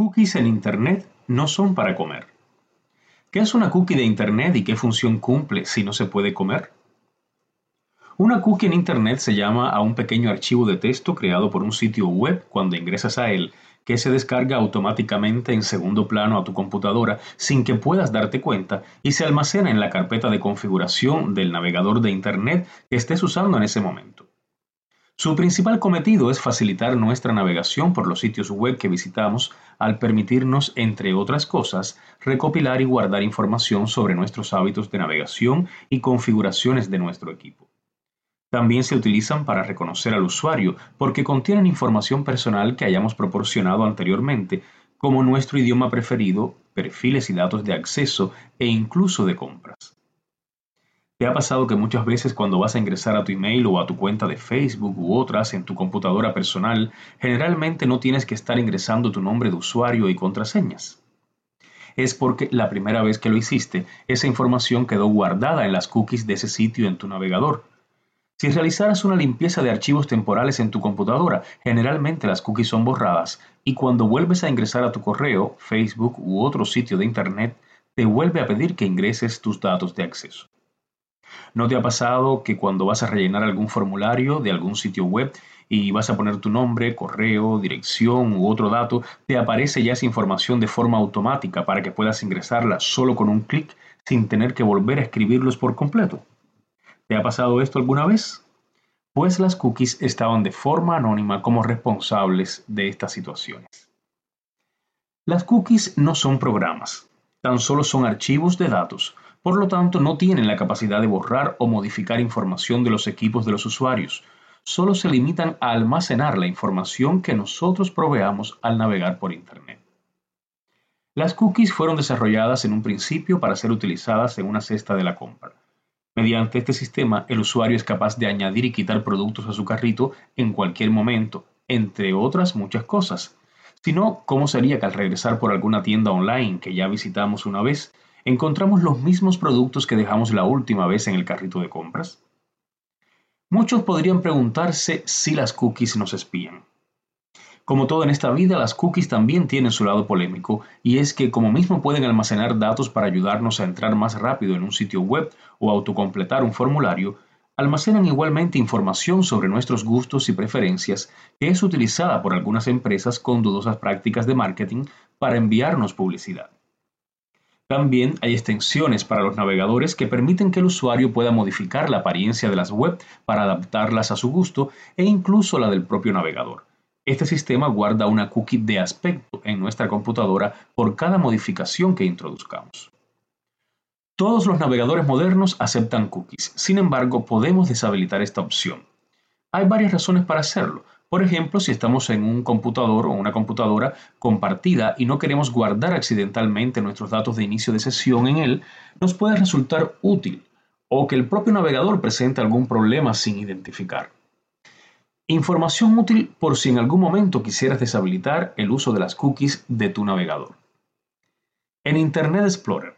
Cookies en Internet no son para comer. ¿Qué es una cookie de Internet y qué función cumple si no se puede comer? Una cookie en Internet se llama a un pequeño archivo de texto creado por un sitio web cuando ingresas a él, que se descarga automáticamente en segundo plano a tu computadora sin que puedas darte cuenta y se almacena en la carpeta de configuración del navegador de Internet que estés usando en ese momento. Su principal cometido es facilitar nuestra navegación por los sitios web que visitamos al permitirnos, entre otras cosas, recopilar y guardar información sobre nuestros hábitos de navegación y configuraciones de nuestro equipo. También se utilizan para reconocer al usuario porque contienen información personal que hayamos proporcionado anteriormente, como nuestro idioma preferido, perfiles y datos de acceso e incluso de compras. ¿Te ha pasado que muchas veces cuando vas a ingresar a tu email o a tu cuenta de Facebook u otras en tu computadora personal, generalmente no tienes que estar ingresando tu nombre de usuario y contraseñas? Es porque la primera vez que lo hiciste, esa información quedó guardada en las cookies de ese sitio en tu navegador. Si realizaras una limpieza de archivos temporales en tu computadora, generalmente las cookies son borradas y cuando vuelves a ingresar a tu correo, Facebook u otro sitio de Internet, te vuelve a pedir que ingreses tus datos de acceso. ¿No te ha pasado que cuando vas a rellenar algún formulario de algún sitio web y vas a poner tu nombre, correo, dirección u otro dato, te aparece ya esa información de forma automática para que puedas ingresarla solo con un clic sin tener que volver a escribirlos por completo? ¿Te ha pasado esto alguna vez? Pues las cookies estaban de forma anónima como responsables de estas situaciones. Las cookies no son programas, tan solo son archivos de datos por lo tanto, no tienen la capacidad de borrar o modificar información de los equipos de los usuarios. Solo se limitan a almacenar la información que nosotros proveamos al navegar por Internet. Las cookies fueron desarrolladas en un principio para ser utilizadas en una cesta de la compra. Mediante este sistema, el usuario es capaz de añadir y quitar productos a su carrito en cualquier momento, entre otras muchas cosas. Si no, ¿cómo sería que al regresar por alguna tienda online que ya visitamos una vez, encontramos los mismos productos que dejamos la última vez en el carrito de compras? Muchos podrían preguntarse si las cookies nos espían. Como todo en esta vida, las cookies también tienen su lado polémico, y es que como mismo pueden almacenar datos para ayudarnos a entrar más rápido en un sitio web o autocompletar un formulario, almacenan igualmente información sobre nuestros gustos y preferencias que es utilizada por algunas empresas con dudosas prácticas de marketing para enviarnos publicidad. También hay extensiones para los navegadores que permiten que el usuario pueda modificar la apariencia de las web para adaptarlas a su gusto e incluso la del propio navegador. Este sistema guarda una cookie de aspecto en nuestra computadora por cada modificación que introduzcamos. Todos los navegadores modernos aceptan cookies, sin embargo podemos deshabilitar esta opción. Hay varias razones para hacerlo, por ejemplo, si estamos en un computador o una computadora compartida y no queremos guardar accidentalmente nuestros datos de inicio de sesión en él, nos puede resultar útil o que el propio navegador presente algún problema sin identificar. Información útil por si en algún momento quisieras deshabilitar el uso de las cookies de tu navegador. En Internet Explorer,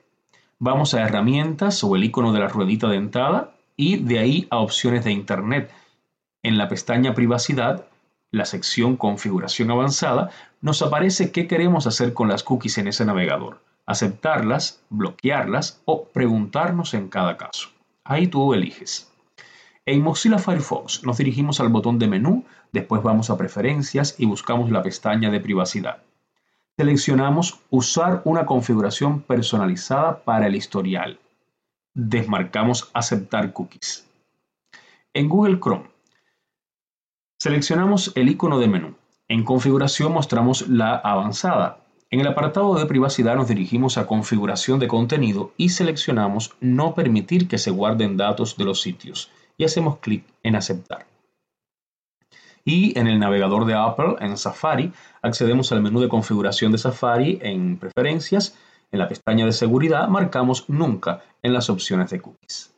vamos a herramientas o el icono de la ruedita dentada y de ahí a opciones de Internet. En la pestaña Privacidad la sección Configuración avanzada, nos aparece qué queremos hacer con las cookies en ese navegador, aceptarlas, bloquearlas o preguntarnos en cada caso. Ahí tú eliges. En Mozilla Firefox nos dirigimos al botón de menú, después vamos a preferencias y buscamos la pestaña de privacidad. Seleccionamos usar una configuración personalizada para el historial. Desmarcamos aceptar cookies. En Google Chrome Seleccionamos el icono de menú. En configuración mostramos la avanzada. En el apartado de privacidad nos dirigimos a configuración de contenido y seleccionamos no permitir que se guarden datos de los sitios y hacemos clic en aceptar. Y en el navegador de Apple, en Safari, accedemos al menú de configuración de Safari en preferencias. En la pestaña de seguridad marcamos nunca en las opciones de cookies.